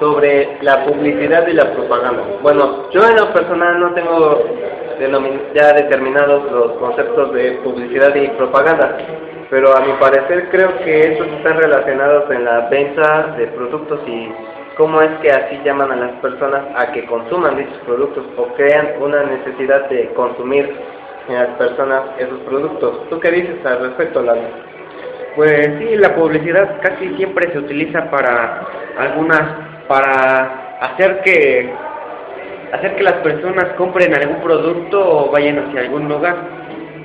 sobre la publicidad y la propaganda. Bueno, yo en lo personal no tengo ya determinados los conceptos de publicidad y propaganda, pero a mi parecer creo que estos están relacionados en la venta de productos y cómo es que así llaman a las personas a que consuman dichos productos o crean una necesidad de consumir en las personas esos productos. ¿Tú qué dices al respecto, Lalo? Pues sí, la publicidad casi siempre se utiliza para algunas, para hacer que hacer que las personas compren algún producto o vayan hacia algún lugar.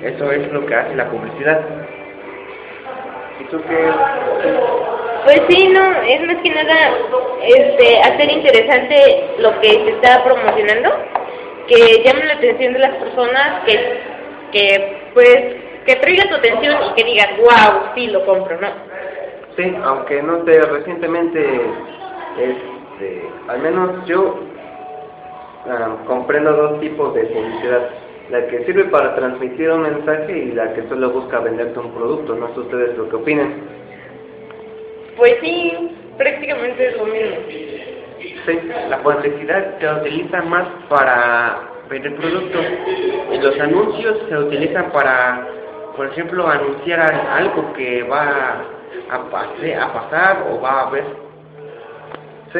Eso es lo que hace la publicidad. ¿Y tú qué? Pues sí, no, es más que nada este, hacer interesante lo que se está promocionando, que llame la atención de las personas, que, que pues que traiga tu atención y que digas, wow, sí, lo compro, ¿no? Sí, aunque no sé, recientemente, este, al menos yo ah, comprendo dos tipos de publicidad. La que sirve para transmitir un mensaje y la que solo busca venderte un producto. No sé ustedes lo que opinen. Pues sí, prácticamente es lo mismo. Sí, la publicidad se utiliza más para vender productos y los anuncios se utilizan para por ejemplo, anunciar algo que va a, a pasar o va a haber. Sí.